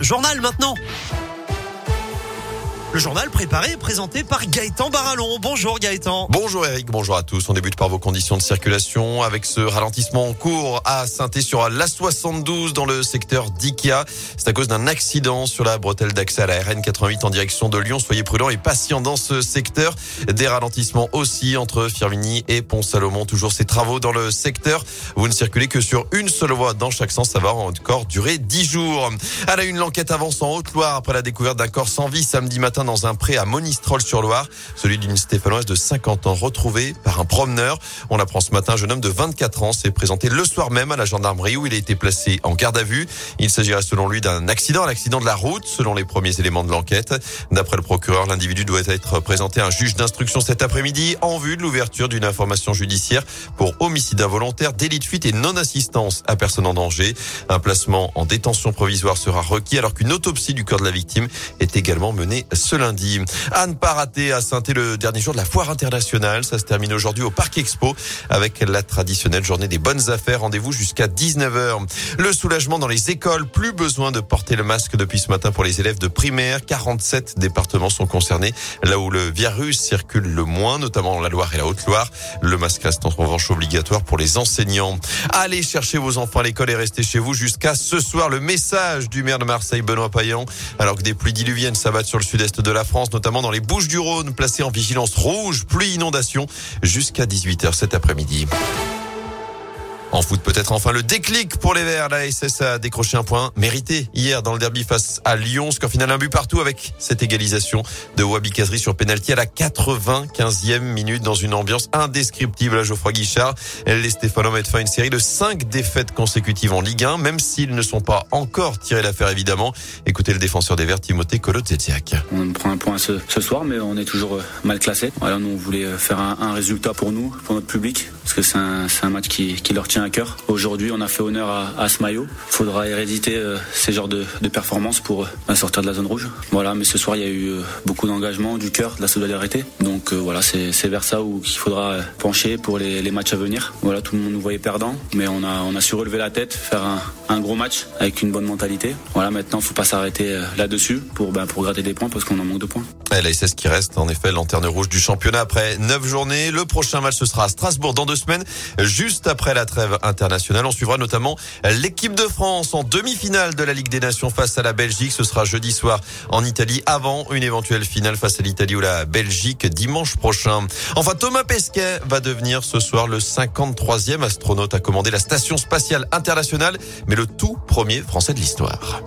journal maintenant. Le journal préparé et présenté par Gaëtan Barallon. Bonjour Gaëtan. Bonjour Eric, bonjour à tous. On débute par vos conditions de circulation avec ce ralentissement en cours à saint sur l'A72 dans le secteur d'Ikea. C'est à cause d'un accident sur la bretelle d'accès à la RN88 en direction de Lyon. Soyez prudents et patients dans ce secteur. Des ralentissements aussi entre Firmini et Pont-Salomon. Toujours ces travaux dans le secteur. Vous ne circulez que sur une seule voie dans chaque sens. Ça va encore durer 10 jours. À la une, l'enquête avance en Haute-Loire après la découverte d'un corps sans vie samedi matin dans un pré à Monistrol-sur-Loire, celui d'une Stéphanoise de 50 ans retrouvée par un promeneur. On apprend ce matin, un jeune homme de 24 ans s'est présenté le soir même à la gendarmerie où il a été placé en garde à vue. Il s'agirait selon lui d'un accident, un accident de la route, selon les premiers éléments de l'enquête. D'après le procureur, l'individu doit être présenté à un juge d'instruction cet après-midi en vue de l'ouverture d'une information judiciaire pour homicide involontaire, délit de fuite et non-assistance à personne en danger. Un placement en détention provisoire sera requis alors qu'une autopsie du corps de la victime est également menée ce lundi. À ne pas rater à saint le dernier jour de la foire internationale. Ça se termine aujourd'hui au Parc Expo avec la traditionnelle journée des bonnes affaires. Rendez-vous jusqu'à 19h. Le soulagement dans les écoles. Plus besoin de porter le masque depuis ce matin pour les élèves de primaire. 47 départements sont concernés. Là où le virus circule le moins, notamment la Loire et la Haute-Loire. Le masque reste en revanche obligatoire pour les enseignants. Allez chercher vos enfants à l'école et restez chez vous jusqu'à ce soir. Le message du maire de Marseille, Benoît Payan, alors que des pluies diluviennes s'abattent sur le sud-est de la France, notamment dans les Bouches du Rhône, placées en vigilance rouge, pluie inondation, jusqu'à 18h cet après-midi. En foot, peut-être enfin le déclic pour les Verts. La SS a décroché un point mérité hier dans le derby face à Lyon. Score final un but partout avec cette égalisation de Wabi Kazri sur penalty à la 95e minute dans une ambiance indescriptible à Geoffroy Guichard. Les Stéphanois mettent fin à une série de cinq défaites consécutives en Ligue 1, même s'ils ne sont pas encore tirés l'affaire évidemment. Écoutez le défenseur des Verts, Timothée Kolotzetsiak. On prend un point ce, soir, mais on est toujours euh, mal classé. Voilà, nous on voulait euh, faire un, résultat pour nous, pour notre public, c'est un, match qui, leur tient à cœur. Aujourd'hui, on a fait honneur à, ce maillot. Il faudra héréditer euh, ces genres de, performances pour euh, sortir de la zone rouge. Voilà, mais ce soir, il y a eu euh, beaucoup d'engagement, du cœur, de la solidarité. Donc voilà, c'est vers ça où qu'il faudra pencher pour les, matchs à venir. Voilà, tout le monde nous voyait perdant, mais on a, su relever la tête, faire un, gros match avec une bonne mentalité. Voilà, maintenant, il faut pas s'arrêter là-dessus pour, ben, pour gratter des points parce qu'on en manque de points. Et la SS qui reste en effet lanterne rouge du championnat après 9 journées. Le prochain match ce sera à Strasbourg dans deux semaines, juste après la trêve internationale. On suivra notamment l'équipe de France en demi-finale de la Ligue des Nations face à la Belgique. Ce sera jeudi soir en Italie avant une éventuelle finale face à l'Italie ou la Belgique dimanche prochain. Enfin, Thomas Pesquet va devenir ce soir le 53e astronaute à commander la station spatiale internationale, mais le tout premier français de l'histoire.